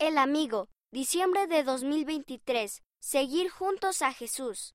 El amigo, diciembre de 2023. Seguir juntos a Jesús.